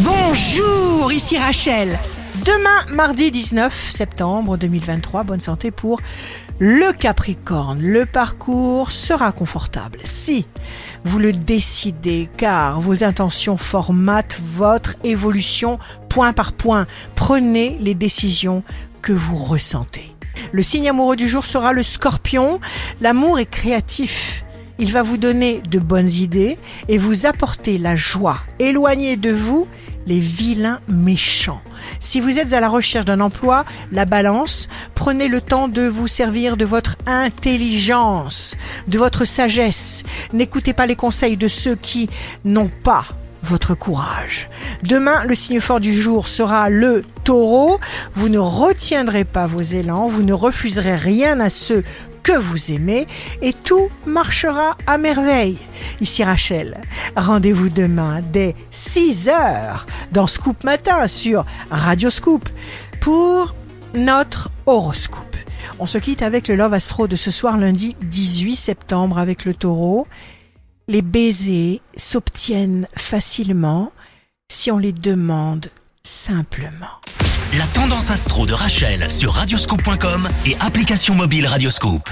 Bonjour, ici Rachel. Demain, mardi 19 septembre 2023, bonne santé pour le Capricorne. Le parcours sera confortable si vous le décidez car vos intentions formatent votre évolution point par point. Prenez les décisions que vous ressentez. Le signe amoureux du jour sera le scorpion. L'amour est créatif. Il va vous donner de bonnes idées et vous apporter la joie. Éloignez de vous les vilains méchants. Si vous êtes à la recherche d'un emploi, la balance, prenez le temps de vous servir de votre intelligence, de votre sagesse. N'écoutez pas les conseils de ceux qui n'ont pas votre courage. Demain, le signe fort du jour sera le taureau. Vous ne retiendrez pas vos élans, vous ne refuserez rien à ceux que vous aimez et tout marchera à merveille. Ici Rachel, rendez-vous demain dès 6 heures dans Scoop Matin sur Radio Scoop pour notre horoscope. On se quitte avec le Love Astro de ce soir lundi 18 septembre avec le taureau. Les baisers s'obtiennent facilement si on les demande simplement. La tendance astro de Rachel sur radioscope.com et application mobile Radioscope.